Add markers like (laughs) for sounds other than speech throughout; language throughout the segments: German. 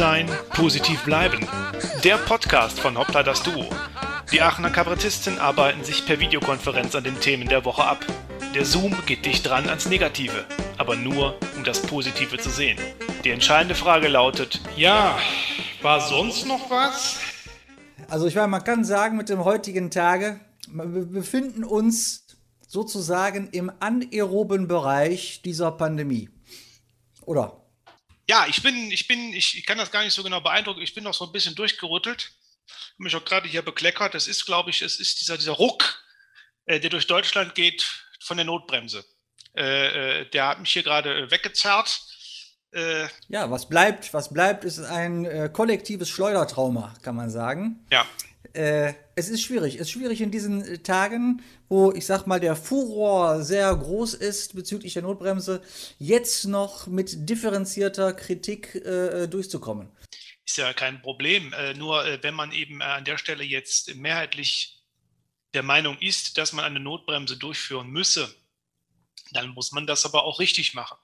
sein, positiv bleiben. Der Podcast von Hoppla das Duo. Die Aachener Kabarettisten arbeiten sich per Videokonferenz an den Themen der Woche ab. Der Zoom geht dicht dran ans Negative, aber nur, um das Positive zu sehen. Die entscheidende Frage lautet: Ja, war sonst noch was? Also, ich meine, man kann sagen, mit dem heutigen Tage, wir befinden uns sozusagen im anaeroben Bereich dieser Pandemie. Oder? Ja, ich bin, ich bin, ich, ich kann das gar nicht so genau beeindrucken. Ich bin noch so ein bisschen durchgerüttelt. Habe mich auch gerade hier bekleckert. Das ist, glaube ich, es ist dieser, dieser Ruck, äh, der durch Deutschland geht von der Notbremse. Äh, äh, der hat mich hier gerade äh, weggezerrt. Äh, ja, was bleibt, was bleibt, ist ein äh, kollektives Schleudertrauma, kann man sagen. Ja. Äh, es ist schwierig. Es ist schwierig in diesen äh, Tagen, wo ich sag mal der Furor sehr groß ist bezüglich der Notbremse, jetzt noch mit differenzierter Kritik äh, durchzukommen. Ist ja kein Problem. Äh, nur äh, wenn man eben äh, an der Stelle jetzt mehrheitlich der Meinung ist, dass man eine Notbremse durchführen müsse, dann muss man das aber auch richtig machen.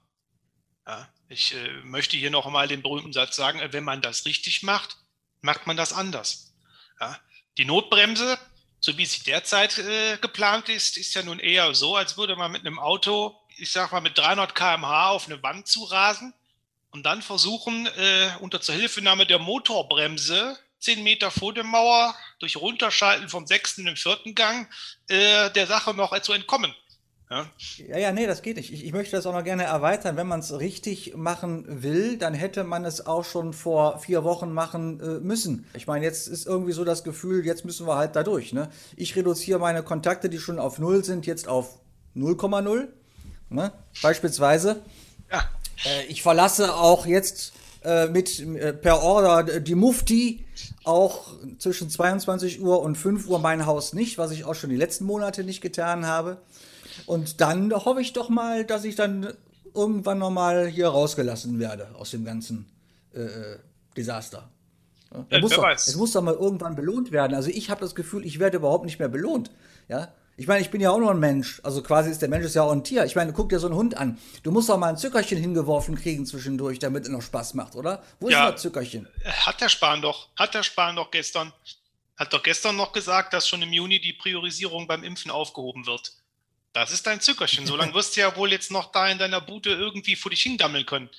Ja, ich möchte hier noch einmal den berühmten Satz sagen, wenn man das richtig macht, macht man das anders. Ja, die Notbremse, so wie sie derzeit äh, geplant ist, ist ja nun eher so, als würde man mit einem Auto, ich sag mal, mit 300 km/h auf eine Wand zu rasen und dann versuchen, äh, unter Zuhilfenahme der Motorbremse 10 Meter vor der Mauer durch Runterschalten vom sechsten in den vierten Gang äh, der Sache noch zu entkommen. Ja. ja, ja, nee, das geht nicht. Ich, ich möchte das auch noch gerne erweitern. Wenn man es richtig machen will, dann hätte man es auch schon vor vier Wochen machen äh, müssen. Ich meine, jetzt ist irgendwie so das Gefühl, jetzt müssen wir halt da durch. Ne? Ich reduziere meine Kontakte, die schon auf Null sind, jetzt auf 0,0. Ne? Beispielsweise. Ja. Äh, ich verlasse auch jetzt äh, mit äh, per Order die Mufti auch zwischen 22 Uhr und 5 Uhr mein Haus nicht, was ich auch schon die letzten Monate nicht getan habe. Und dann hoffe ich doch mal, dass ich dann irgendwann nochmal hier rausgelassen werde aus dem ganzen äh, Desaster. Ja, muss doch, es muss doch mal irgendwann belohnt werden. Also ich habe das Gefühl, ich werde überhaupt nicht mehr belohnt. Ja, ich meine, ich bin ja auch nur ein Mensch. Also quasi ist der Mensch ist ja auch ein Tier. Ich meine, guck dir so einen Hund an. Du musst doch mal ein Zuckerchen hingeworfen kriegen zwischendurch, damit es noch Spaß macht, oder? Wo ja, ist das Zuckerchen? Hat der Spahn doch. Hat der Spahn doch gestern. Hat doch gestern noch gesagt, dass schon im Juni die Priorisierung beim Impfen aufgehoben wird. Das ist dein Zückerchen. So lange wirst du ja wohl jetzt noch da in deiner Bude irgendwie vor dich hindammeln können.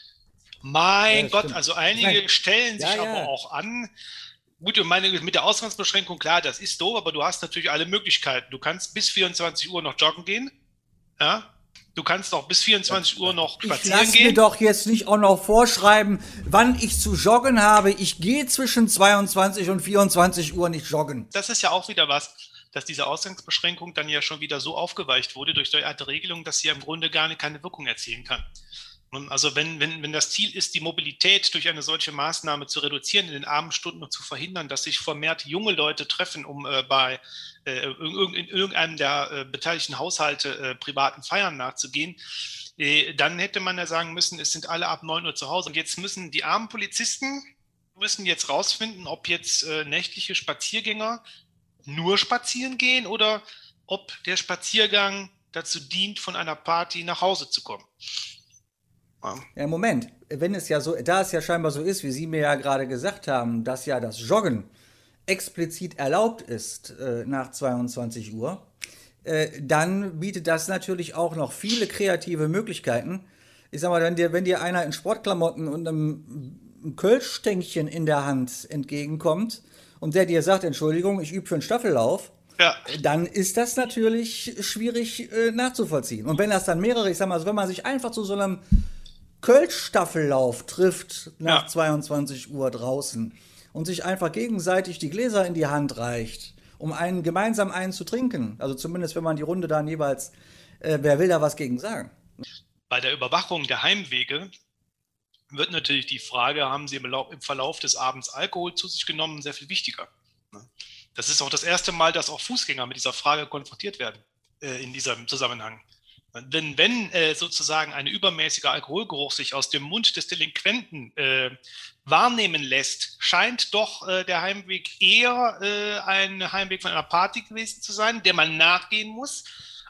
Mein ja, Gott, stimmt. also einige Nein. stellen sich ja, aber ja. auch an. Gut, meine, mit der Ausgangsbeschränkung, klar, das ist doof, aber du hast natürlich alle Möglichkeiten. Du kannst bis 24 Uhr noch joggen gehen. Ja, Du kannst doch bis 24 Uhr noch spazieren ich gehen. mir doch jetzt nicht auch noch vorschreiben, wann ich zu joggen habe. Ich gehe zwischen 22 und 24 Uhr nicht joggen. Das ist ja auch wieder was dass diese Ausgangsbeschränkung dann ja schon wieder so aufgeweicht wurde durch derartige Regelung, dass sie im Grunde gar keine Wirkung erzielen kann. Also wenn, wenn, wenn das Ziel ist, die Mobilität durch eine solche Maßnahme zu reduzieren in den Abendstunden und zu verhindern, dass sich vermehrt junge Leute treffen, um äh, bei äh, in irgendeinem der äh, beteiligten Haushalte äh, privaten Feiern nachzugehen, äh, dann hätte man ja sagen müssen, es sind alle ab 9 Uhr zu Hause. Und jetzt müssen die armen Polizisten müssen jetzt rausfinden, ob jetzt äh, nächtliche Spaziergänger nur spazieren gehen oder ob der Spaziergang dazu dient, von einer Party nach Hause zu kommen. Ja. Moment, wenn es ja so, da es ja scheinbar so ist, wie Sie mir ja gerade gesagt haben, dass ja das Joggen explizit erlaubt ist äh, nach 22 Uhr, äh, dann bietet das natürlich auch noch viele kreative Möglichkeiten. Ich sag mal, wenn dir, wenn dir einer in Sportklamotten und einem, einem Kölschstänkchen in der Hand entgegenkommt, und der dir sagt, Entschuldigung, ich übe für einen Staffellauf, ja. dann ist das natürlich schwierig äh, nachzuvollziehen. Und wenn das dann mehrere, ich sag mal, also wenn man sich einfach zu so einem Kölsch-Staffellauf trifft nach ja. 22 Uhr draußen und sich einfach gegenseitig die Gläser in die Hand reicht, um einen gemeinsam einen zu trinken, also zumindest wenn man die Runde dann jeweils, äh, wer will da was gegen sagen? Bei der Überwachung der Heimwege wird natürlich die Frage, haben Sie im Verlauf des Abends Alkohol zu sich genommen, sehr viel wichtiger. Ne? Das ist auch das erste Mal, dass auch Fußgänger mit dieser Frage konfrontiert werden äh, in diesem Zusammenhang. Wenn, wenn äh, sozusagen ein übermäßiger Alkoholgeruch sich aus dem Mund des Delinquenten äh, wahrnehmen lässt, scheint doch äh, der Heimweg eher äh, ein Heimweg von einer Party gewesen zu sein, der man nachgehen muss,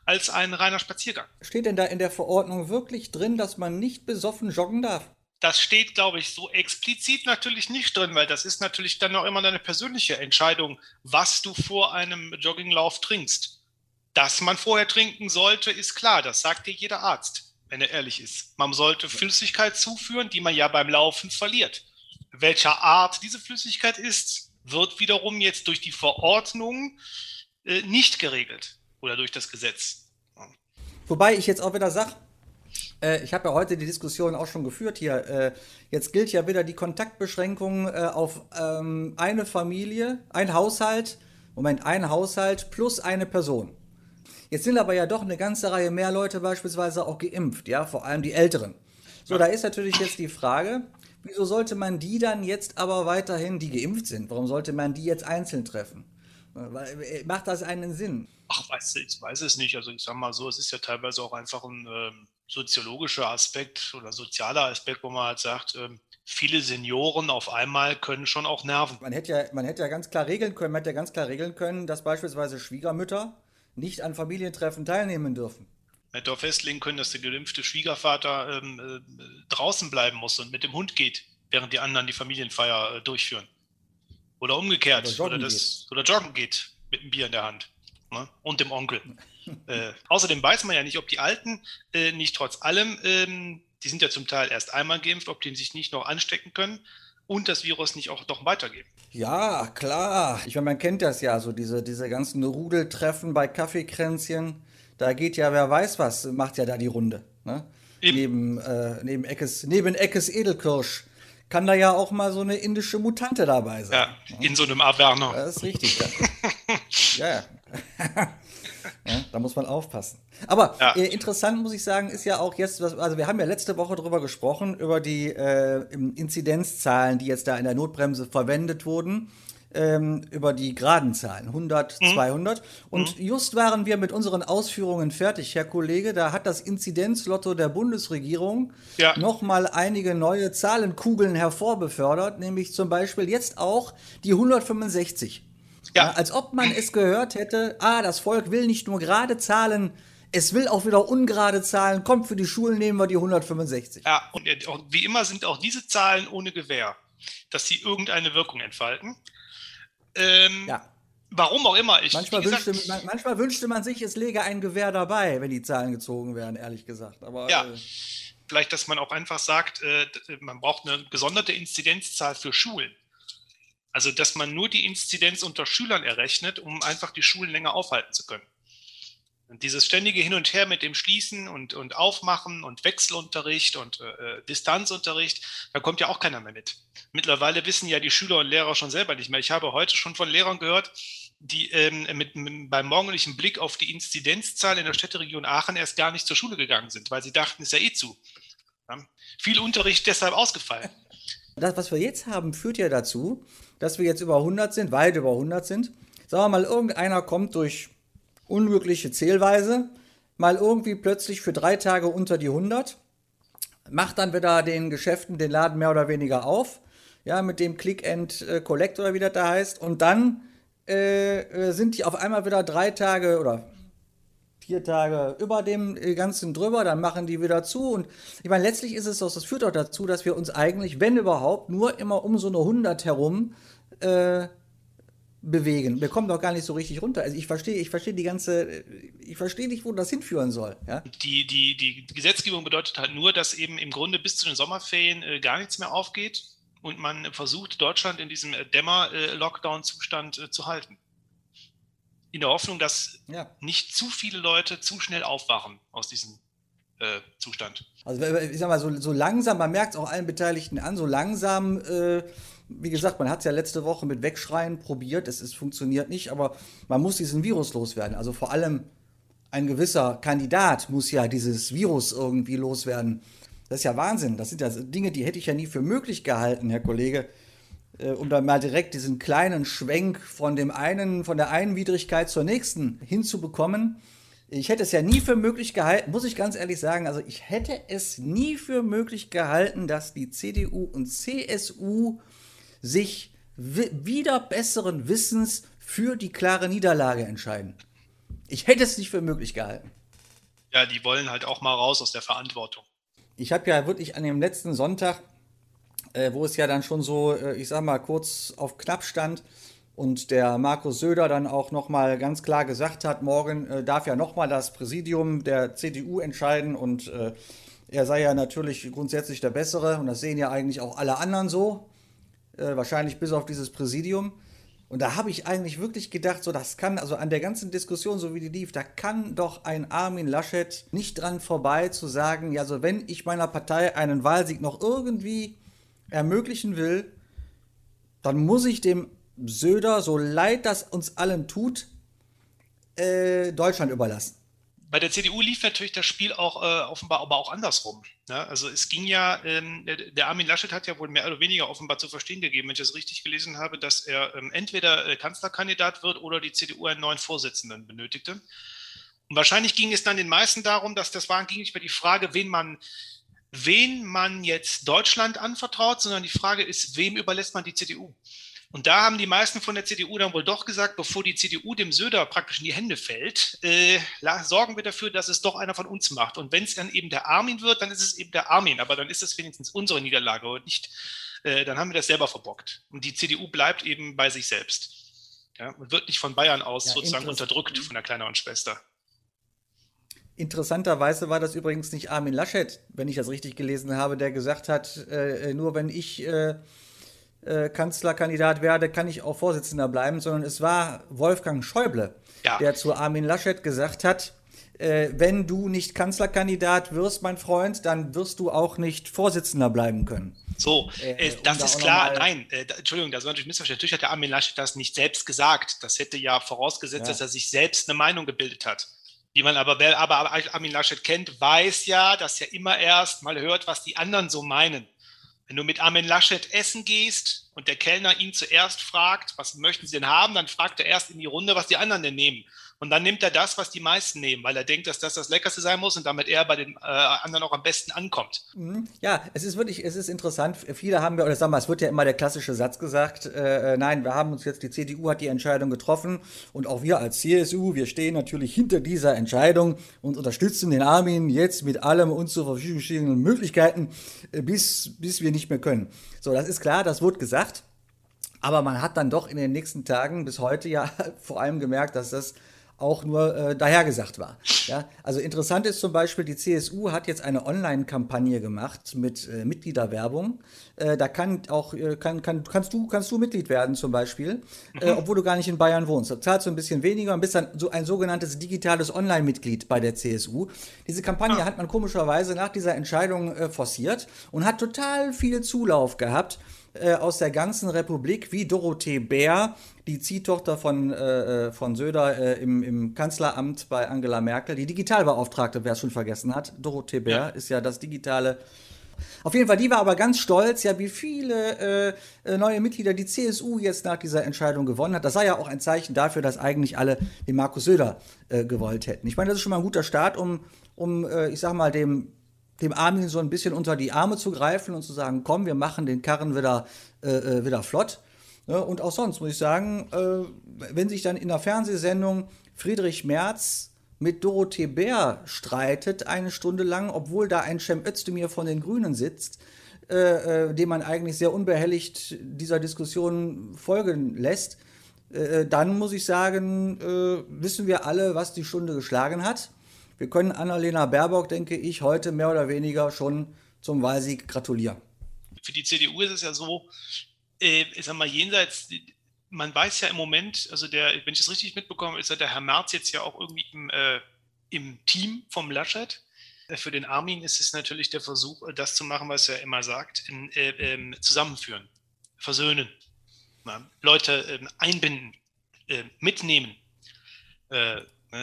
als ein reiner Spaziergang. Steht denn da in der Verordnung wirklich drin, dass man nicht besoffen joggen darf? Das steht, glaube ich, so explizit natürlich nicht drin, weil das ist natürlich dann auch immer deine persönliche Entscheidung, was du vor einem Jogginglauf trinkst. Dass man vorher trinken sollte, ist klar. Das sagt dir jeder Arzt, wenn er ehrlich ist. Man sollte Flüssigkeit zuführen, die man ja beim Laufen verliert. Welcher Art diese Flüssigkeit ist, wird wiederum jetzt durch die Verordnung äh, nicht geregelt oder durch das Gesetz. Wobei ich jetzt auch wieder sage, äh, ich habe ja heute die Diskussion auch schon geführt hier. Äh, jetzt gilt ja wieder die Kontaktbeschränkung äh, auf ähm, eine Familie, ein Haushalt, Moment, ein Haushalt plus eine Person. Jetzt sind aber ja doch eine ganze Reihe mehr Leute beispielsweise auch geimpft, ja, vor allem die Älteren. So, da ist natürlich jetzt die Frage, wieso sollte man die dann jetzt aber weiterhin, die geimpft sind, warum sollte man die jetzt einzeln treffen? Macht das einen Sinn? Ach, weiß, ich weiß es nicht. Also ich sage mal so, es ist ja teilweise auch einfach ein ähm, soziologischer Aspekt oder sozialer Aspekt, wo man halt sagt, ähm, viele Senioren auf einmal können schon auch nerven. Man hätte ja, man hätte ja ganz klar regeln können, man hätte ja ganz klar regeln können, dass beispielsweise Schwiegermütter nicht an Familientreffen teilnehmen dürfen. Man hätte auch festlegen können, dass der geimpfte Schwiegervater ähm, äh, draußen bleiben muss und mit dem Hund geht, während die anderen die Familienfeier äh, durchführen. Oder umgekehrt. Oder joggen, oder, das, geht. oder joggen geht mit einem Bier in der Hand. Ne? Und dem Onkel. (laughs) äh, außerdem weiß man ja nicht, ob die Alten äh, nicht trotz allem, ähm, die sind ja zum Teil erst einmal geimpft, ob die sich nicht noch anstecken können und das Virus nicht auch noch weitergeben. Ja, klar. Ich meine, man kennt das ja, so diese, diese ganzen Rudeltreffen bei Kaffeekränzchen. Da geht ja, wer weiß was, macht ja da die Runde. Ne? Neben, äh, neben, Eckes, neben Eckes Edelkirsch kann da ja auch mal so eine indische Mutante dabei sein. Ja, ne? in so einem Averno. Das ist richtig. ja, (laughs) ja. (laughs) ja, da muss man aufpassen. Aber ja. äh, interessant muss ich sagen, ist ja auch jetzt, also wir haben ja letzte Woche darüber gesprochen, über die äh, Inzidenzzahlen, die jetzt da in der Notbremse verwendet wurden. Ähm, über die geraden Zahlen, 100, mhm. 200. Und mhm. just waren wir mit unseren Ausführungen fertig, Herr Kollege. Da hat das Inzidenzlotto der Bundesregierung ja. nochmal einige neue Zahlenkugeln hervorbefördert, nämlich zum Beispiel jetzt auch die 165. Ja. als ob man es gehört hätte, ah, das Volk will nicht nur gerade Zahlen, es will auch wieder ungerade Zahlen. Kommt, für die Schulen nehmen wir die 165. Ja, und wie immer sind auch diese Zahlen ohne Gewähr, dass sie irgendeine Wirkung entfalten. Ähm, ja. Warum auch immer. Ich, manchmal, gesagt, wünschte, man, manchmal wünschte man sich, es läge ein Gewehr dabei, wenn die Zahlen gezogen werden, ehrlich gesagt. Aber, ja. Äh, Vielleicht, dass man auch einfach sagt, äh, man braucht eine gesonderte Inzidenzzahl für Schulen. Also, dass man nur die Inzidenz unter Schülern errechnet, um einfach die Schulen länger aufhalten zu können. Und dieses ständige Hin und Her mit dem Schließen und, und Aufmachen und Wechselunterricht und äh, äh, Distanzunterricht, da kommt ja auch keiner mehr mit. Mittlerweile wissen ja die Schüler und Lehrer schon selber nicht mehr. Ich habe heute schon von Lehrern gehört, die ähm, mit, mit, beim morgendlichen Blick auf die Inzidenzzahl in der Städteregion Aachen erst gar nicht zur Schule gegangen sind, weil sie dachten, ist ja eh zu. Ja? Viel Unterricht deshalb ausgefallen. Das, was wir jetzt haben, führt ja dazu, dass wir jetzt über 100 sind, weit über 100 sind. Sagen wir mal, irgendeiner kommt durch unglückliche Zählweise mal irgendwie plötzlich für drei Tage unter die 100, macht dann wieder den Geschäften den Laden mehr oder weniger auf, ja, mit dem Click and äh, Collect oder wie das da heißt, und dann äh, äh, sind die auf einmal wieder drei Tage oder vier Tage über dem äh, Ganzen drüber, dann machen die wieder zu. Und ich meine, letztlich ist es so, das führt auch dazu, dass wir uns eigentlich, wenn überhaupt, nur immer um so eine 100 herum äh, bewegen. Wir kommen doch gar nicht so richtig runter. Also ich verstehe, ich verstehe die ganze, ich verstehe nicht, wo das hinführen soll. Ja? Die, die, die Gesetzgebung bedeutet halt nur, dass eben im Grunde bis zu den Sommerferien äh, gar nichts mehr aufgeht und man versucht, Deutschland in diesem äh, Dämmer-Lockdown-Zustand äh, zu halten. In der Hoffnung, dass ja. nicht zu viele Leute zu schnell aufwachen aus diesem äh, Zustand. Also ich sag mal, so, so langsam, man merkt es auch allen Beteiligten an, so langsam äh, wie gesagt, man hat es ja letzte Woche mit Wegschreien probiert, es, es funktioniert nicht, aber man muss diesen Virus loswerden. Also vor allem ein gewisser Kandidat muss ja dieses Virus irgendwie loswerden. Das ist ja Wahnsinn. Das sind ja Dinge, die hätte ich ja nie für möglich gehalten, Herr Kollege. Äh, um dann mal direkt diesen kleinen Schwenk von dem einen, von der einen Widrigkeit zur nächsten hinzubekommen. Ich hätte es ja nie für möglich gehalten, muss ich ganz ehrlich sagen, also ich hätte es nie für möglich gehalten, dass die CDU und CSU sich wieder besseren Wissens für die klare Niederlage entscheiden. Ich hätte es nicht für möglich gehalten. Ja, die wollen halt auch mal raus aus der Verantwortung. ich habe ja wirklich an dem letzten Sonntag, äh, wo es ja dann schon so, äh, ich sag mal, kurz auf knapp stand und der Markus Söder dann auch nochmal ganz klar gesagt hat, morgen äh, darf ja nochmal das Präsidium der CDU entscheiden und äh, er sei ja natürlich grundsätzlich der Bessere und das sehen ja eigentlich auch alle anderen so, äh, wahrscheinlich bis auf dieses Präsidium. Und da habe ich eigentlich wirklich gedacht, so das kann, also an der ganzen Diskussion, so wie die lief, da kann doch ein Armin Laschet nicht dran vorbei zu sagen, ja, so wenn ich meiner Partei einen Wahlsieg noch irgendwie ermöglichen will, dann muss ich dem Söder, so leid das uns allen tut, äh, Deutschland überlassen bei der CDU lief natürlich das Spiel auch äh, offenbar aber auch andersrum. Ne? Also es ging ja, ähm, der Armin Laschet hat ja wohl mehr oder weniger offenbar zu verstehen gegeben, wenn ich das richtig gelesen habe, dass er ähm, entweder äh, Kanzlerkandidat wird oder die CDU einen neuen Vorsitzenden benötigte. Und wahrscheinlich ging es dann den meisten darum, dass das war, ging nicht mehr die Frage, wen man, wen man jetzt Deutschland anvertraut, sondern die Frage ist, wem überlässt man die CDU? Und da haben die meisten von der CDU dann wohl doch gesagt, bevor die CDU dem Söder praktisch in die Hände fällt, äh, sorgen wir dafür, dass es doch einer von uns macht. Und wenn es dann eben der Armin wird, dann ist es eben der Armin. Aber dann ist es wenigstens unsere Niederlage und nicht, äh, dann haben wir das selber verbockt. Und die CDU bleibt eben bei sich selbst. Ja, und wird nicht von Bayern aus ja, sozusagen unterdrückt von der kleineren Schwester. Interessanterweise war das übrigens nicht Armin Laschet, wenn ich das richtig gelesen habe, der gesagt hat, äh, nur wenn ich äh, äh, Kanzlerkandidat werde, kann ich auch Vorsitzender bleiben, sondern es war Wolfgang Schäuble, ja. der zu Armin Laschet gesagt hat, äh, wenn du nicht Kanzlerkandidat wirst, mein Freund, dann wirst du auch nicht Vorsitzender bleiben können. So, äh, äh das ist klar. Nein, äh, da, Entschuldigung, das war natürlich missverständlich. Natürlich hat der Armin Laschet das nicht selbst gesagt. Das hätte ja vorausgesetzt, ja. dass er sich selbst eine Meinung gebildet hat. Wie man aber, wer aber Armin Laschet kennt, weiß ja, dass er immer erst mal hört, was die anderen so meinen. Wenn du mit Armin Laschet essen gehst und der Kellner ihn zuerst fragt, was möchten Sie denn haben, dann fragt er erst in die Runde, was die anderen denn nehmen. Und dann nimmt er das, was die meisten nehmen, weil er denkt, dass das das Leckerste sein muss und damit er bei den äh, anderen auch am besten ankommt. Mhm. Ja, es ist wirklich, es ist interessant. Viele haben wir, oder sagen wir, es wird ja immer der klassische Satz gesagt, äh, äh nein, wir haben uns jetzt, die CDU hat die Entscheidung getroffen und auch wir als CSU, wir stehen natürlich hinter dieser Entscheidung und unterstützen den Armin jetzt mit allem uns zur Verfügung stehenden Möglichkeiten, äh, bis, bis wir nicht mehr können. So, das ist klar, das wird gesagt. Aber man hat dann doch in den nächsten Tagen bis heute ja (laughs) vor allem gemerkt, dass das auch nur äh, dahergesagt war. Ja? Also interessant ist zum Beispiel, die CSU hat jetzt eine Online-Kampagne gemacht mit äh, Mitgliederwerbung. Äh, da kann auch, äh, kann, kann, kannst, du, kannst du Mitglied werden zum Beispiel, äh, mhm. obwohl du gar nicht in Bayern wohnst. Da zahlst du ein bisschen weniger und bist dann so ein sogenanntes digitales Online-Mitglied bei der CSU. Diese Kampagne ah. hat man komischerweise nach dieser Entscheidung äh, forciert und hat total viel Zulauf gehabt äh, aus der ganzen Republik, wie Dorothee Bär, die Ziehtochter von, äh, äh, von Söder äh, im, im, Kanzleramt bei Angela Merkel, die Digitalbeauftragte, wer es schon vergessen hat. Dorothee Bär ja. ist ja das digitale. Auf jeden Fall, die war aber ganz stolz, ja, wie viele äh, äh, neue Mitglieder die CSU jetzt nach dieser Entscheidung gewonnen hat. Das sei ja auch ein Zeichen dafür, dass eigentlich alle den Markus Söder gewollt hätten. Ich meine, das ist schon mal ein guter Start, um, um ich sag mal, dem dem Armin so ein bisschen unter die Arme zu greifen und zu sagen, komm, wir machen den Karren wieder, äh, äh wieder flott. Ja, und auch sonst muss ich sagen, äh, wenn sich dann in der Fernsehsendung Friedrich Merz mit Dorothee Bär streitet, eine Stunde lang, obwohl da ein Cem Özdemir von den Grünen sitzt, äh, äh dem man eigentlich sehr unbehelligt dieser Diskussion folgen lässt, äh, dann muss ich sagen, wissen wir alle, was die Stunde geschlagen hat. Wir können Annalena Baerbock, denke ich, heute mehr oder weniger schon zum Wahlsieg gratulieren. Für die CDU ist es ja so, äh, ich sag mal, jenseits, man weiß ja im Moment, also der, wenn ich das richtig mitbekomme, ist ja der Herr Merz jetzt ja auch irgendwie im, äh, im Team vom Laschet. Äh, für den Armin ist es natürlich der Versuch, das zu machen, was er immer sagt, in, äh, ähm, zusammenführen, versöhnen, na, Leute ähm, einbinden, äh, mitnehmen, äh,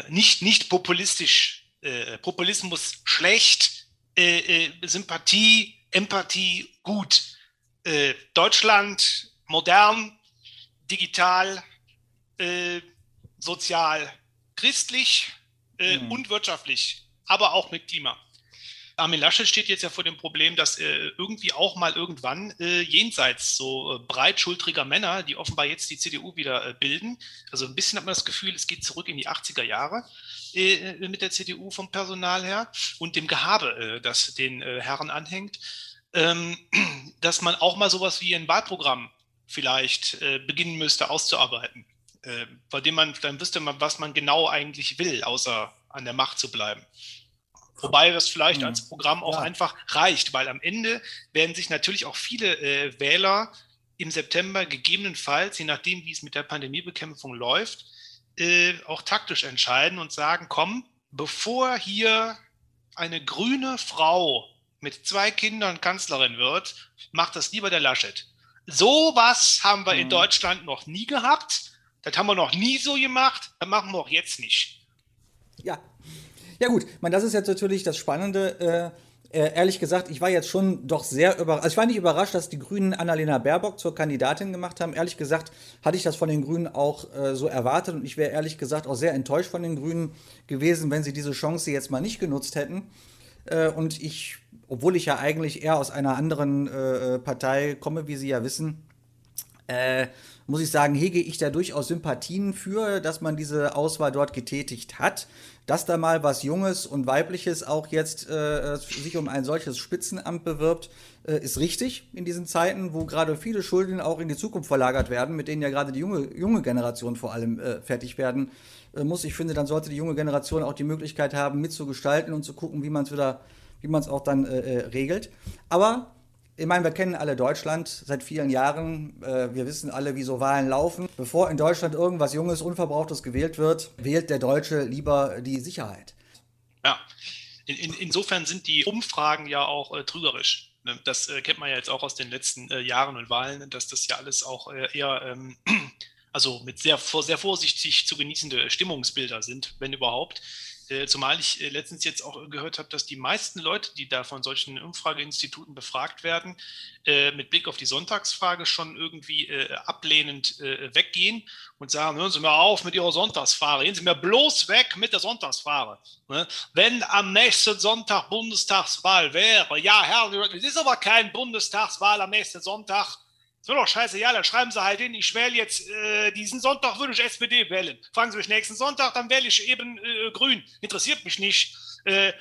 nicht, nicht populistisch äh, Populismus schlecht, äh, äh, Sympathie, Empathie gut. Äh, Deutschland modern, digital, äh, sozial, christlich mhm. und wirtschaftlich, aber auch mit Klima. Armin Laschet steht jetzt ja vor dem Problem, dass äh, irgendwie auch mal irgendwann äh, jenseits so äh, breitschultriger Männer, die offenbar jetzt die CDU wieder äh, bilden, also ein bisschen hat man das Gefühl, es geht zurück in die 80er Jahre äh, mit der CDU vom Personal her und dem Gehabe, das den Herren anhängt, ähm, (clears throat) dass man auch mal sowas wie ein Wahlprogramm vielleicht beginnen müsste auszuarbeiten, bei dem man, dann wüsste man, was man genau eigentlich will, außer an der Macht zu bleiben. Wobei das vielleicht mhm. als Programm auch ja. einfach reicht, weil am Ende werden sich natürlich auch viele äh, Wähler im September gegebenenfalls, je nachdem, wie es mit der Pandemiebekämpfung läuft, äh, auch taktisch entscheiden und sagen, komm, bevor hier eine grüne Frau mit zwei Kindern Kanzlerin wird, macht das lieber der Laschet. So was haben wir mhm. in Deutschland noch nie gehabt. Das haben wir noch nie so gemacht. Das machen wir auch jetzt nicht. Ja, ja gut, man, das ist jetzt natürlich das Spannende. Äh, äh, ehrlich gesagt, ich war jetzt schon doch sehr überrascht. Also ich war nicht überrascht, dass die Grünen Annalena Baerbock zur Kandidatin gemacht haben. Ehrlich gesagt hatte ich das von den Grünen auch äh, so erwartet und ich wäre ehrlich gesagt auch sehr enttäuscht von den Grünen gewesen, wenn sie diese Chance jetzt mal nicht genutzt hätten. Äh, und ich, obwohl ich ja eigentlich eher aus einer anderen äh, Partei komme, wie Sie ja wissen, äh, muss ich sagen, hege ich da durchaus Sympathien für, dass man diese Auswahl dort getätigt hat dass da mal was Junges und Weibliches auch jetzt äh, sich um ein solches Spitzenamt bewirbt, äh, ist richtig in diesen Zeiten, wo gerade viele Schulden auch in die Zukunft verlagert werden, mit denen ja gerade die junge, junge Generation vor allem äh, fertig werden äh, muss. Ich finde, dann sollte die junge Generation auch die Möglichkeit haben, mitzugestalten und zu gucken, wie man es wieder, wie man es auch dann äh, äh, regelt. Aber ich meine, wir kennen alle Deutschland seit vielen Jahren. Äh, wir wissen alle, wie so Wahlen laufen. Bevor in Deutschland irgendwas Junges, Unverbrauchtes gewählt wird, wählt der Deutsche lieber die Sicherheit. Ja, in, in, insofern sind die Umfragen ja auch äh, trügerisch. Ne, das äh, kennt man ja jetzt auch aus den letzten äh, Jahren und Wahlen, dass das ja alles auch äh, eher, ähm, (clears throat) also mit sehr, sehr vorsichtig zu genießende Stimmungsbilder sind, wenn überhaupt. Äh, zumal ich äh, letztens jetzt auch gehört habe, dass die meisten Leute, die da von solchen Umfrageinstituten befragt werden, äh, mit Blick auf die Sonntagsfrage schon irgendwie ablehnend weggehen und sagen, hören Sie mir auf mit Ihrer Sonntagsfrage, gehen Sie mir bloß weg mit der Sonntagsfrage. Ne? Wenn am nächsten Sonntag Bundestagswahl wäre, ja, Herr, es ist aber kein Bundestagswahl am nächsten Sonntag, mir doch scheiße, ja, dann schreiben Sie halt hin, ich wähle jetzt, äh, diesen Sonntag würde ich SPD wählen. Fragen Sie mich nächsten Sonntag, dann wähle ich eben äh, Grün. Interessiert mich nicht. Äh,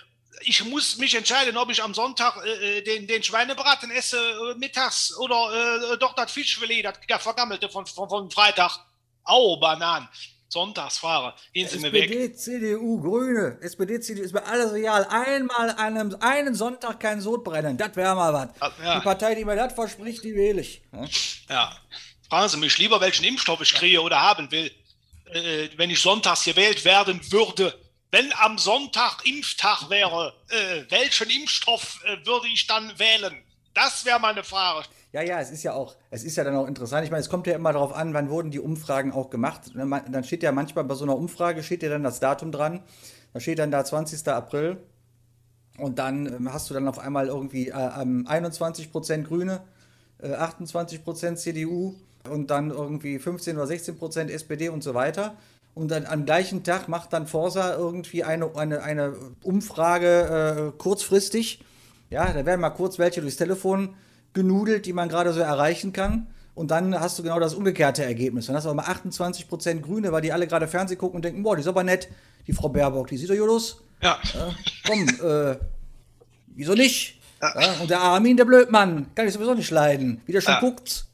ich muss mich entscheiden, ob ich am Sonntag äh, äh, den, den Schweinebraten esse äh, mittags oder doch das Fischfilet, das vergammelte von, von, von Freitag. Au, Bananen. Sonntagsfahrer. Gehen Sie SPD, mir weg. CDU, Grüne, SPD, CDU, ist mir alles real. Einmal einem, einen Sonntag kein Sodbrennen, das wäre mal was. Ja. Die Partei, die mir das verspricht, die wähle ich. Ja? ja. Fragen Sie mich lieber, welchen Impfstoff ich kriege oder haben will, äh, wenn ich sonntags gewählt werden würde. Wenn am Sonntag Impftag wäre, äh, welchen Impfstoff äh, würde ich dann wählen? Das wäre meine Frage. Ja, ja, es ist ja auch, es ist ja dann auch interessant. Ich meine, es kommt ja immer darauf an, wann wurden die Umfragen auch gemacht. Dann steht ja manchmal bei so einer Umfrage steht ja dann das Datum dran. Da steht dann da 20. April. Und dann ähm, hast du dann auf einmal irgendwie äh, 21% Grüne, äh, 28% CDU und dann irgendwie 15 oder 16% SPD und so weiter. Und dann am gleichen Tag macht dann Forsa irgendwie eine, eine, eine Umfrage äh, kurzfristig. Ja, da werden mal kurz welche durchs Telefon genudelt, die man gerade so erreichen kann. Und dann hast du genau das umgekehrte Ergebnis. Dann hast du aber mal 28% Grüne, weil die alle gerade Fernsehen gucken und denken, boah, die ist aber nett, die Frau Baerbock, die sieht doch Jolus. Ja. ja. Komm, äh, wieso nicht? Ja. Ja, und der Armin, der Blödmann, kann ich sowieso nicht leiden. Wie der schon guckt.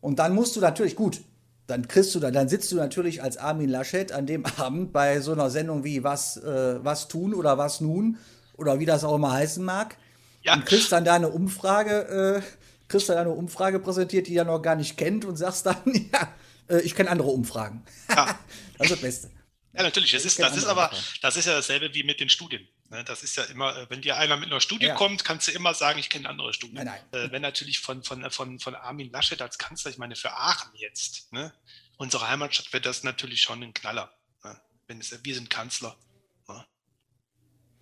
Und dann musst du natürlich, gut, dann kriegst du da, dann sitzt du natürlich als Armin Laschet an dem (laughs) Abend bei so einer Sendung wie Was, äh, was tun oder was nun oder wie das auch immer heißen mag. Ja. Und kriegst dann da eine Umfrage äh, kriegst dann eine Umfrage präsentiert, die er noch gar nicht kennt und sagst dann, (laughs) ja, äh, ich kenne andere Umfragen. Ja. (laughs) das ist das Beste. Ja, natürlich. Das ist, das ist aber, das ist ja dasselbe wie mit den Studien. Ne? Das ist ja immer, äh, wenn dir einer mit einer Studie ja. kommt, kannst du immer sagen, ich kenne andere Studien. Nein, nein. Äh, wenn natürlich von, von, von, von Armin Laschet als Kanzler, ich meine, für Aachen jetzt, ne? unsere Heimatstadt, wird das natürlich schon ein Knaller. Ne? Wenn es, wir sind Kanzler. Ne?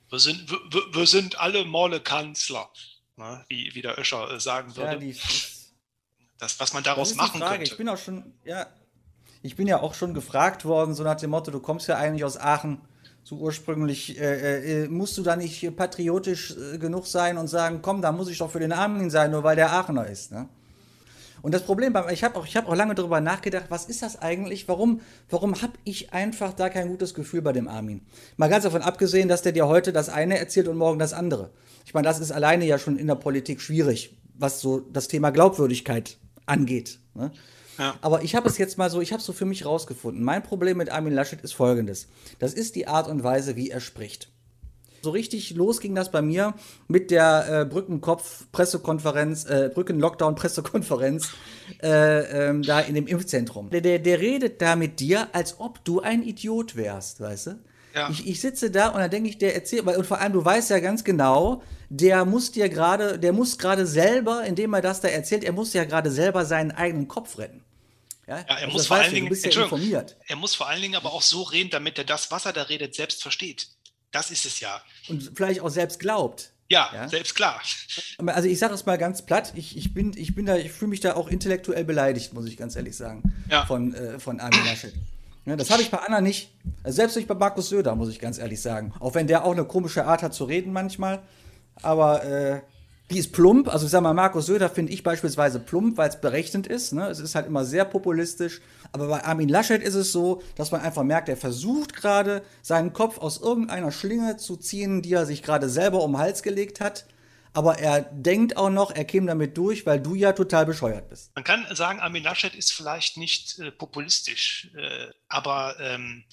Wir, sind, wir, wir sind alle Molle Kanzler ne? wie, wie der Öscher äh, sagen würde. Ja, die, das, was man daraus machen könnte. Ich bin auch schon, ja, ich bin ja auch schon gefragt worden, so nach dem Motto, du kommst ja eigentlich aus Aachen, so ursprünglich, äh, äh, musst du da nicht patriotisch äh, genug sein und sagen, komm, da muss ich doch für den Armin sein, nur weil der Aachener ist. Ne? Und das Problem, ich habe auch, hab auch lange darüber nachgedacht, was ist das eigentlich? Warum, warum habe ich einfach da kein gutes Gefühl bei dem Armin? Mal ganz davon abgesehen, dass der dir heute das eine erzählt und morgen das andere. Ich meine, das ist alleine ja schon in der Politik schwierig, was so das Thema Glaubwürdigkeit angeht. Ne? Ja. Aber ich habe es jetzt mal so, ich habe es so für mich rausgefunden. Mein Problem mit Armin Laschet ist folgendes. Das ist die Art und Weise, wie er spricht. So richtig los ging das bei mir mit der äh, Brückenkopf-Pressekonferenz, äh, Brücken-Lockdown-Pressekonferenz äh, ähm, da in dem Impfzentrum. Der, der, der redet da mit dir, als ob du ein Idiot wärst, weißt du? Ja. Ich, ich sitze da und dann denke ich, der erzählt, und vor allem, du weißt ja ganz genau, der muss dir gerade, der muss gerade selber, indem er das da erzählt, er muss ja gerade selber seinen eigenen Kopf retten. Ja, ja er also muss vor allen Dingen, ja informiert. Er muss vor allen Dingen aber auch so reden, damit er das, was er da redet, selbst versteht. Das ist es ja. Und vielleicht auch selbst glaubt. Ja, ja? selbst klar. Also ich sage es mal ganz platt, ich, ich bin, ich bin da, ich fühle mich da auch intellektuell beleidigt, muss ich ganz ehrlich sagen, ja. von, äh, von Armin Laschet. Ja, das habe ich bei Anna nicht. Also selbst nicht bei Markus Söder, muss ich ganz ehrlich sagen. Auch wenn der auch eine komische Art hat zu reden manchmal. Aber äh, die ist plump. Also ich sag mal, Markus Söder finde ich beispielsweise plump, weil es berechnend ist. Ne? Es ist halt immer sehr populistisch. Aber bei Armin Laschet ist es so, dass man einfach merkt, er versucht gerade, seinen Kopf aus irgendeiner Schlinge zu ziehen, die er sich gerade selber um den Hals gelegt hat. Aber er denkt auch noch, er käme damit durch, weil du ja total bescheuert bist. Man kann sagen, Armin Laschet ist vielleicht nicht äh, populistisch, äh, aber ähm,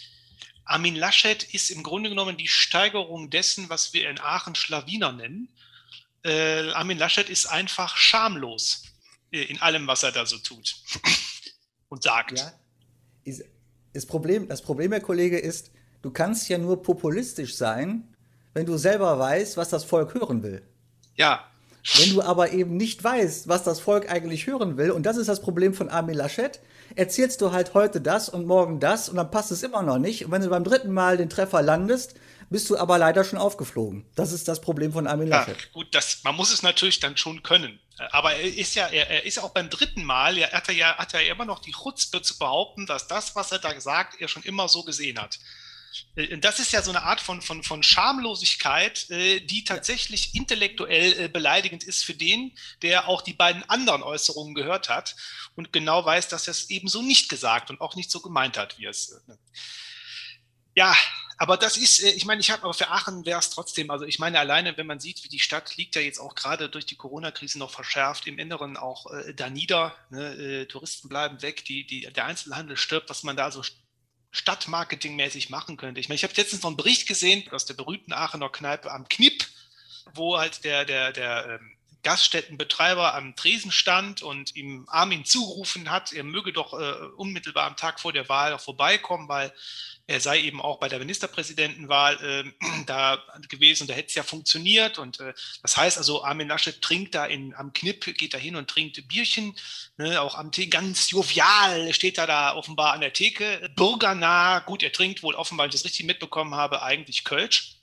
Armin Laschet ist im Grunde genommen die Steigerung dessen, was wir in Aachen Schlawiner nennen äh, Armin Laschet ist einfach schamlos äh, in allem, was er da so tut (laughs) und sagt. Ja, ist, das, Problem, das Problem, Herr Kollege, ist, du kannst ja nur populistisch sein, wenn du selber weißt, was das Volk hören will. Ja. Wenn du aber eben nicht weißt, was das Volk eigentlich hören will, und das ist das Problem von Armin Laschet, erzählst du halt heute das und morgen das und dann passt es immer noch nicht. Und wenn du beim dritten Mal den Treffer landest, bist du aber leider schon aufgeflogen. Das ist das Problem von Armin Laschet. Ja, gut, das, man muss es natürlich dann schon können. Aber er ist ja, er, er ist auch beim dritten Mal, er hat ja, hat ja immer noch die Chutzpe zu behaupten, dass das, was er da sagt, er schon immer so gesehen hat. Äh, das ist ja so eine Art von, von, von Schamlosigkeit, äh, die tatsächlich intellektuell äh, beleidigend ist für den, der auch die beiden anderen Äußerungen gehört hat und genau weiß, dass er es eben so nicht gesagt und auch nicht so gemeint hat, wie es. Ja, aber das ist, äh, ich meine, ich habe, aber für Aachen wäre es trotzdem, also ich meine, alleine, wenn man sieht, wie die Stadt liegt ja jetzt auch gerade durch die Corona-Krise noch verschärft, im Inneren auch äh, da nieder, ne, äh, Touristen bleiben weg, die, die, der Einzelhandel stirbt, was man da so stadtmarketingmäßig machen könnte. Ich meine, ich habe letztens noch einen Bericht gesehen aus der berühmten Aachener Kneipe am Knipp, wo halt der, der, der ähm, Gaststättenbetreiber am Tresen stand und ihm Armin zugerufen hat, er möge doch äh, unmittelbar am Tag vor der Wahl vorbeikommen, weil er sei eben auch bei der Ministerpräsidentenwahl äh, (clears throat) da gewesen und da hätte es ja funktioniert. Und äh, das heißt also, Armin Laschet trinkt da in, am Knipp, geht da hin und trinkt Bierchen, ne, auch am Tee, ganz jovial steht er da offenbar an der Theke, bürgernah, gut, er trinkt wohl offenbar, wenn ich das richtig mitbekommen habe, eigentlich Kölsch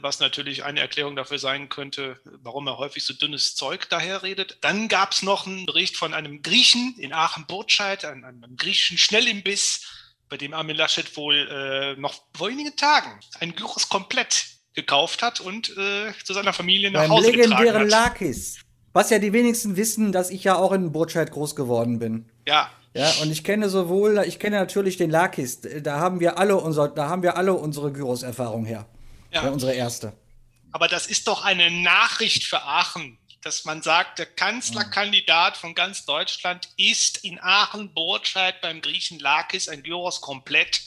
was natürlich eine Erklärung dafür sein könnte, warum er häufig so dünnes Zeug daherredet. Dann gab es noch einen Bericht von einem Griechen in Aachen-Burtscheid, einem, einem griechischen Schnellimbiss, bei dem Armin Laschet wohl äh, noch vor wenigen Tagen ein Gyros komplett gekauft hat und äh, zu seiner Familie nach Beim Hause getragen hat. legendären Lakis. Was ja die wenigsten wissen, dass ich ja auch in Burtscheid groß geworden bin. Ja. Ja, und ich kenne sowohl, ich kenne natürlich den Lakis. Da haben wir alle unser, da haben wir alle unsere Gyros-Erfahrung her. Ja. ja. Unsere erste. Aber das ist doch eine Nachricht für Aachen dass man sagt, der Kanzlerkandidat von ganz Deutschland ist in Aachen-Bortscheid beim Griechen Lakis ein Gyros komplett.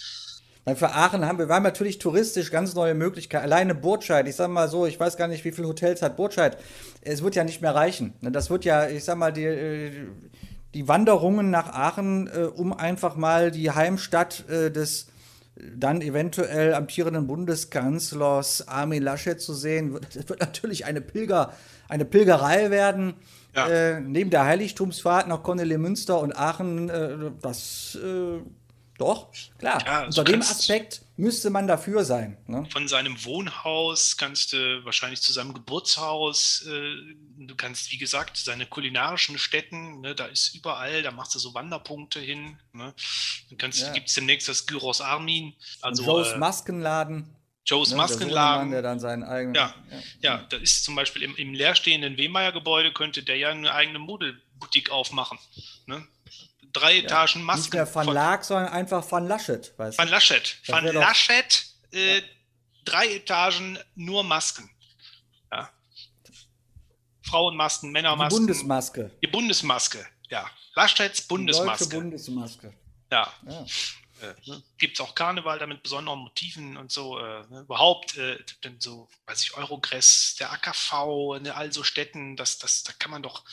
Für Aachen haben wir, wir haben natürlich touristisch ganz neue Möglichkeiten. Alleine Burtscheid, ich sag mal so, ich weiß gar nicht, wie viele Hotels hat Burtscheid. Es wird ja nicht mehr reichen. Das wird ja, ich sag mal, die, äh, die Wanderungen nach Aachen, äh, um einfach mal die Heimstadt äh, des dann eventuell amtierenden Bundeskanzlers Armin Laschet zu sehen. Das wird natürlich eine, Pilger, eine Pilgerei werden. Ja. Äh, neben der Heiligtumsfahrt nach Cornelie Münster und Aachen, äh, das äh, doch, klar. Ja, Unter dem Aspekt müsste man dafür sein. Ne? Von seinem Wohnhaus kannst du wahrscheinlich zu seinem Geburtshaus, äh, du kannst, wie gesagt, seine kulinarischen Stätten, ne, da ist überall, da machst du so Wanderpunkte hin. Ne? Dann ja. gibt es demnächst das Gyros Armin. Also, Joes äh, Maskenladen. Joes ne, Maskenladen. Der, der dann seinen eigenen. Ja, ja, ja, da ist zum Beispiel im, im leerstehenden Wehmeier-Gebäude könnte der ja eine eigene Modelboutique aufmachen. Ne? Drei Etagen Masken. Nicht mehr Van Laak, sondern einfach Van Laschet. Weißt Van Laschet. Das Van Laschet, äh, ja. drei Etagen nur Masken. Ja. Frauenmasken, Männermasken. Die Bundesmaske. Die Bundesmaske, ja. Laschets Bundesmaske. Die deutsche Bundesmaske. Ja. ja. Äh, ne? Gibt es auch Karneval da mit besonderen Motiven und so. Äh, ne? Überhaupt, äh, denn so, weiß ich, Eurogress, der AKV, ne, all so Städten, das, das, da kann man doch,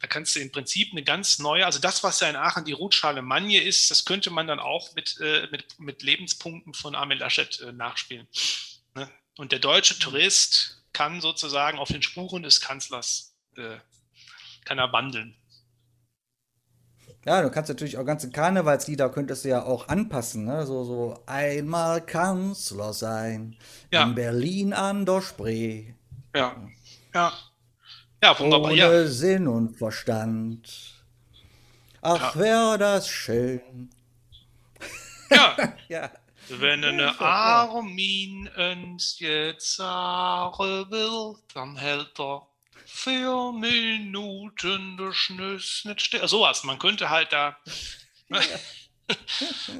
da kannst du im Prinzip eine ganz neue, also das, was ja in Aachen die Rutschale Manje ist, das könnte man dann auch mit, äh, mit, mit Lebenspunkten von Armin Laschet äh, nachspielen. Ne? Und der deutsche Tourist kann sozusagen auf den Spuren des Kanzlers, äh, kann er wandeln. Ja, du kannst natürlich auch ganze Karnevalslieder könntest du ja auch anpassen, ne? So, so einmal Kanzler sein. Ja. In Berlin an der Spree. Ja. Ja. Ja, wunderbar. Ohne ja. Sinn und Verstand. Ach, ja. wäre das schön. Ja. (laughs) ja. Wenn eine Armin uns jetzt sagen will, dann hält er vier Minuten der Schnüss nicht still. Sowas, man könnte halt da. (laughs)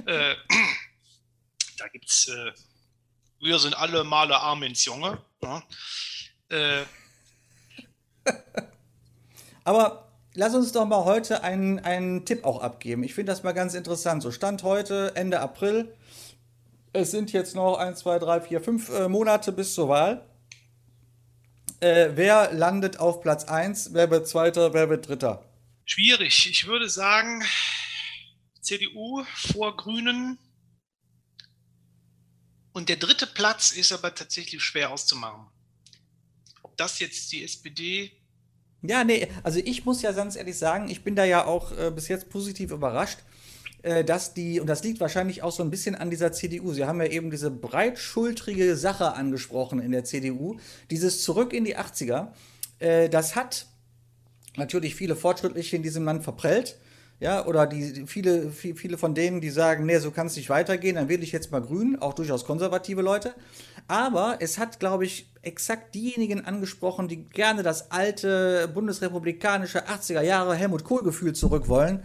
äh, da gibt's. Äh, wir sind alle Male Armins Junge. Ja. Äh, Aber lass uns doch mal heute einen, einen Tipp auch abgeben. Ich finde das mal ganz interessant. So Stand heute, Ende April. Es sind jetzt noch 1, 2, 3, 4, 5 Monate bis zur Wahl. Äh, wer landet auf Platz 1? Wer wird Zweiter? Wer wird Dritter? Schwierig. Ich würde sagen, CDU vor Grünen. Und der dritte Platz ist aber tatsächlich schwer auszumachen. Ob das jetzt die SPD. Ja, nee, also ich muss ja ganz ehrlich sagen, ich bin da ja auch äh, bis jetzt positiv überrascht. Äh, dass die, und das liegt wahrscheinlich auch so ein bisschen an dieser CDU, Sie haben ja eben diese breitschultrige Sache angesprochen in der CDU, dieses Zurück in die 80er, äh, das hat natürlich viele Fortschrittliche in diesem Land verprellt. Ja, oder die, viele, viele von denen, die sagen, nee, so kann es nicht weitergehen, dann wähle ich jetzt mal grün, auch durchaus konservative Leute. Aber es hat, glaube ich, exakt diejenigen angesprochen, die gerne das alte bundesrepublikanische 80er Jahre Helmut Kohl-Gefühl zurück wollen.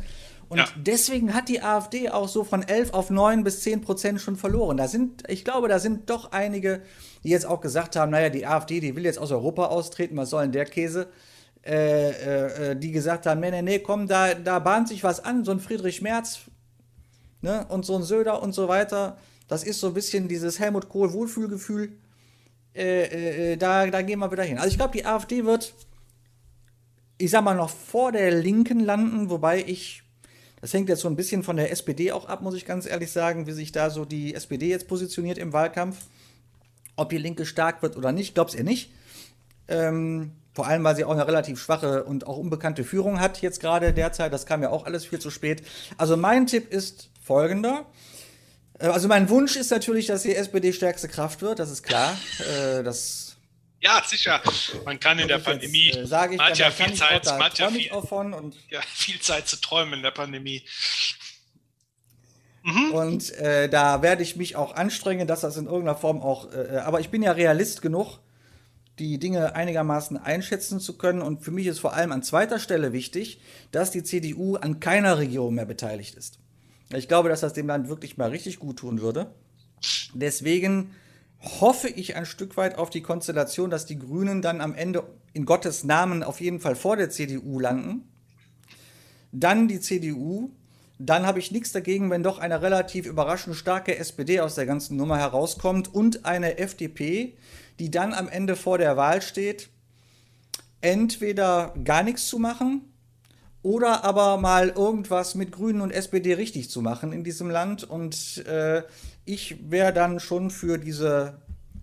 Und ja. deswegen hat die AfD auch so von 11 auf 9 bis 10 Prozent schon verloren. Da sind, ich glaube, da sind doch einige, die jetzt auch gesagt haben, naja, die AfD, die will jetzt aus Europa austreten, was soll denn der Käse? Äh, äh, die gesagt haben, nee, nee, nee, komm, da, da bahnt sich was an, so ein Friedrich Merz ne, und so ein Söder und so weiter. Das ist so ein bisschen dieses Helmut Kohl-Wohlfühlgefühl. Äh, äh, äh, da, da gehen wir wieder hin. Also ich glaube, die AfD wird, ich sag mal, noch vor der Linken landen, wobei ich das hängt jetzt so ein bisschen von der SPD auch ab, muss ich ganz ehrlich sagen, wie sich da so die SPD jetzt positioniert im Wahlkampf. Ob die Linke stark wird oder nicht, glaub's ihr nicht. Ähm, vor allem, weil sie auch eine relativ schwache und auch unbekannte Führung hat jetzt gerade derzeit. Das kam ja auch alles viel zu spät. Also mein Tipp ist folgender. Äh, also mein Wunsch ist natürlich, dass die SPD stärkste Kraft wird, das ist klar. Äh, das ja, sicher. Man kann in der Pandemie, jetzt, äh, ich, man hat ja viel Zeit, man hat ja viel, und ja, viel Zeit zu träumen in der Pandemie. Mhm. Und äh, da werde ich mich auch anstrengen, dass das in irgendeiner Form auch, äh, aber ich bin ja Realist genug, die Dinge einigermaßen einschätzen zu können. Und für mich ist vor allem an zweiter Stelle wichtig, dass die CDU an keiner Regierung mehr beteiligt ist. Ich glaube, dass das dem Land wirklich mal richtig gut tun würde. Deswegen hoffe ich ein Stück weit auf die Konstellation, dass die Grünen dann am Ende in Gottes Namen auf jeden Fall vor der CDU landen. Dann die CDU. Dann habe ich nichts dagegen, wenn doch eine relativ überraschend starke SPD aus der ganzen Nummer herauskommt und eine FDP, die dann am Ende vor der Wahl steht, entweder gar nichts zu machen oder aber mal irgendwas mit Grünen und SPD richtig zu machen in diesem Land. Und äh, ich wäre dann schon für diese,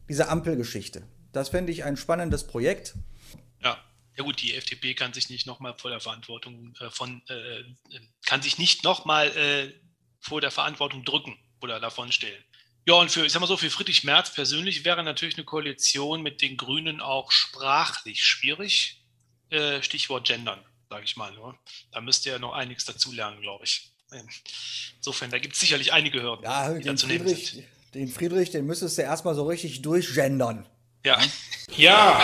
diese Ampelgeschichte. Das fände ich ein spannendes Projekt. Ja. Ja gut, die FDP kann sich nicht nochmal vor der Verantwortung äh, von, äh, äh kann sich nicht nochmal äh, vor der Verantwortung drücken oder davon stellen. Ja, und für, ich sag mal so, für Friedrich Merz persönlich wäre natürlich eine Koalition mit den Grünen auch sprachlich schwierig. Äh, Stichwort Gendern, sage ich mal. Nur. Da müsste er noch einiges dazulernen, glaube ich. Insofern, da gibt es sicherlich einige Hürden, ja, die den Friedrich, Den Friedrich, den müsstest du erstmal so richtig durchgendern. Ja. Ja,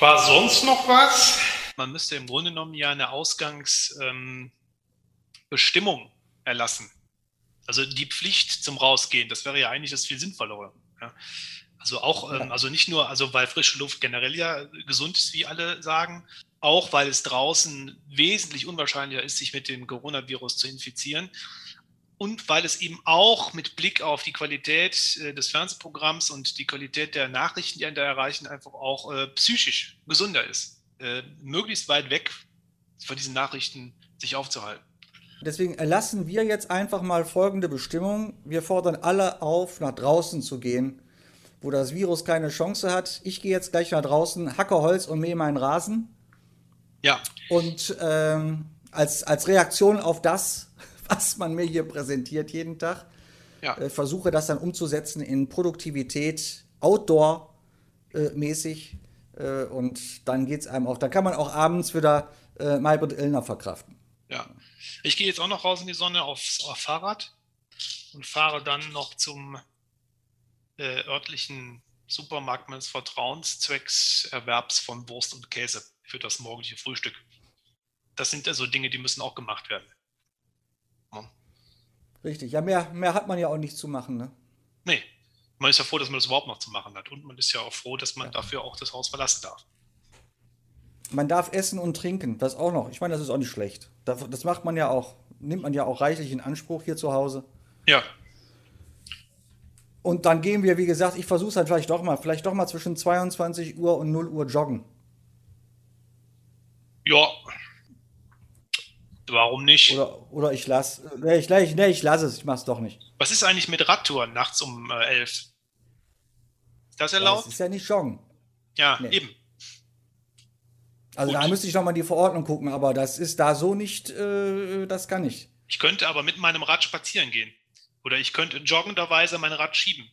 war sonst noch was? Man müsste im Grunde genommen ja eine Ausgangsbestimmung ähm, erlassen also die Pflicht zum Rausgehen, das wäre ja eigentlich das viel sinnvollere. Ja. Also auch, ähm, also nicht nur, also weil frische Luft generell ja gesund ist, wie alle sagen, auch weil es draußen wesentlich unwahrscheinlicher ist, sich mit dem Coronavirus zu infizieren. Und weil es eben auch mit Blick auf die Qualität äh, des Fernsehprogramms und die Qualität der Nachrichten, die einen da erreichen, einfach auch äh, psychisch gesunder ist. Äh, möglichst weit weg von diesen Nachrichten sich aufzuhalten. Deswegen erlassen wir jetzt einfach mal folgende Bestimmung. Wir fordern alle auf, nach draußen zu gehen, wo das Virus keine Chance hat. Ich gehe jetzt gleich nach draußen, hacke Holz und mähe meinen Rasen. Ja. Und ähm, als, als Reaktion auf das, (laughs) was man mir hier präsentiert jeden Tag, ja. äh, versuche das dann umzusetzen in Produktivität, Outdoor-mäßig. Äh, und dann geht es einem auch, dann kann man auch abends wieder äh, Maybrit Illner verkraften. Ja. Ich gehe jetzt auch noch raus in die Sonne aufs auf Fahrrad und fahre dann noch zum äh, örtlichen Supermarkt meines Vertrauens zwecks Erwerbs von Wurst und Käse für das morgendliche Frühstück. Das sind also Dinge, die müssen auch gemacht werden. Ja. Richtig, ja, mehr, mehr hat man ja auch nicht zu machen, ne? Nee. Man ist ja froh, dass man das überhaupt noch zu machen hat. Und man ist ja auch froh, dass man ja. dafür auch das Haus verlassen darf. Man darf essen und trinken, das auch noch. Ich meine, das ist auch nicht schlecht. Das macht man ja auch, nimmt man ja auch reichlich in Anspruch hier zu Hause. Ja. Und dann gehen wir, wie gesagt, ich versuche es dann vielleicht doch mal, vielleicht doch mal zwischen 22 Uhr und 0 Uhr joggen. Ja. Warum nicht? Oder, oder ich lasse, nee, ich, nee, ich lasse es, ich mache es doch nicht. Was ist eigentlich mit Radtouren nachts um äh, 11? Ist das erlaubt? Das ist ja nicht joggen. Ja, nee. eben. Also Gut. da müsste ich nochmal die Verordnung gucken, aber das ist da so nicht, äh, das kann ich. Ich könnte aber mit meinem Rad spazieren gehen. Oder ich könnte joggenderweise mein Rad schieben.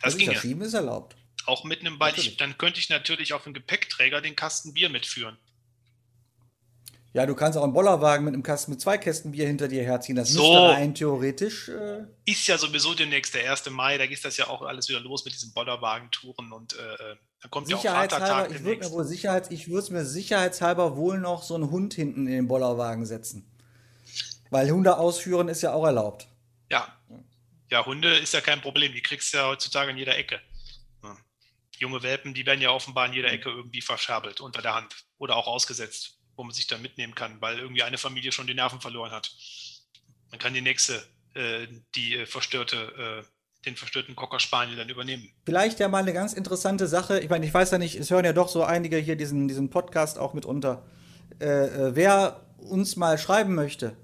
Das also ginge. Schieben ist erlaubt. Auch mit einem, ich, dann könnte ich natürlich auf dem Gepäckträger den Kasten Bier mitführen. Ja, du kannst auch einen Bollerwagen mit einem Kasten mit zwei Kästen Bier hinter dir herziehen. Das so. müsste rein theoretisch. Äh ist ja sowieso demnächst der 1. Mai, da geht das ja auch alles wieder los mit diesen Bollerwagentouren und äh, äh dann kommt ja auch Vatertag ich würde mir wohl Sicherheits, ich würde mir sicherheitshalber wohl noch so einen Hund hinten in den Bollerwagen setzen. Weil Hunde ausführen ist ja auch erlaubt. Ja. Ja, Hunde ist ja kein Problem, die kriegst du ja heutzutage in jeder Ecke. Junge Welpen, die werden ja offenbar in jeder Ecke irgendwie verscherbelt unter der Hand oder auch ausgesetzt wo man sich dann mitnehmen kann, weil irgendwie eine Familie schon die Nerven verloren hat. Man kann die nächste, äh, die äh, verstörte, äh, den verstörten Cocker Spaniel dann übernehmen. Vielleicht ja mal eine ganz interessante Sache. Ich meine, ich weiß ja nicht, es hören ja doch so einige hier diesen, diesen Podcast auch mitunter. Äh, äh, wer uns mal schreiben möchte,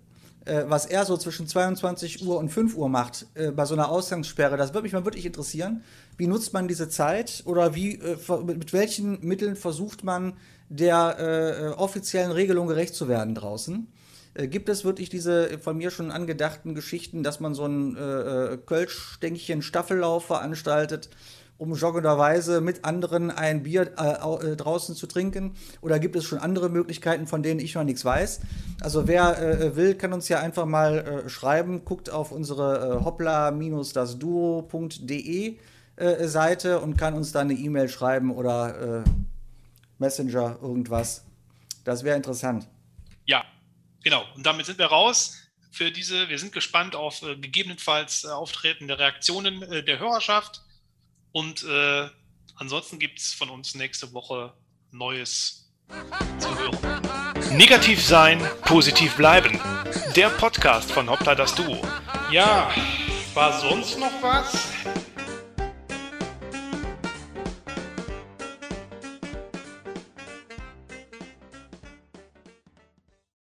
äh, was er so zwischen 22 Uhr und 5 Uhr macht bei so einer Ausgangssperre, das würde mich mal wirklich interessieren. Wie nutzt man diese Zeit oder wie, mit welchen Mitteln versucht man, der äh, äh, offiziellen Regelung gerecht zu werden draußen. Äh, gibt es wirklich diese von mir schon angedachten Geschichten, dass man so ein äh, äh Kölsch-Stänkchen Staffellauf veranstaltet, um joggenderweise mit anderen ein Bier äh, draußen zu trinken? Oder gibt es schon andere Möglichkeiten, von denen ich noch nichts weiß? Also wer will, kann uns ja einfach mal schreiben. Guckt auf unsere hoppla-dasduo.de Seite und kann uns da eine E-Mail schreiben oder Messenger, irgendwas. Das wäre interessant. Ja, genau. Und damit sind wir raus für diese. Wir sind gespannt auf äh, gegebenenfalls äh, auftretende Reaktionen äh, der Hörerschaft. Und äh, ansonsten gibt es von uns nächste Woche Neues zu hören. Negativ sein, positiv bleiben. Der Podcast von Hoppla das Duo. Ja, war sonst noch was?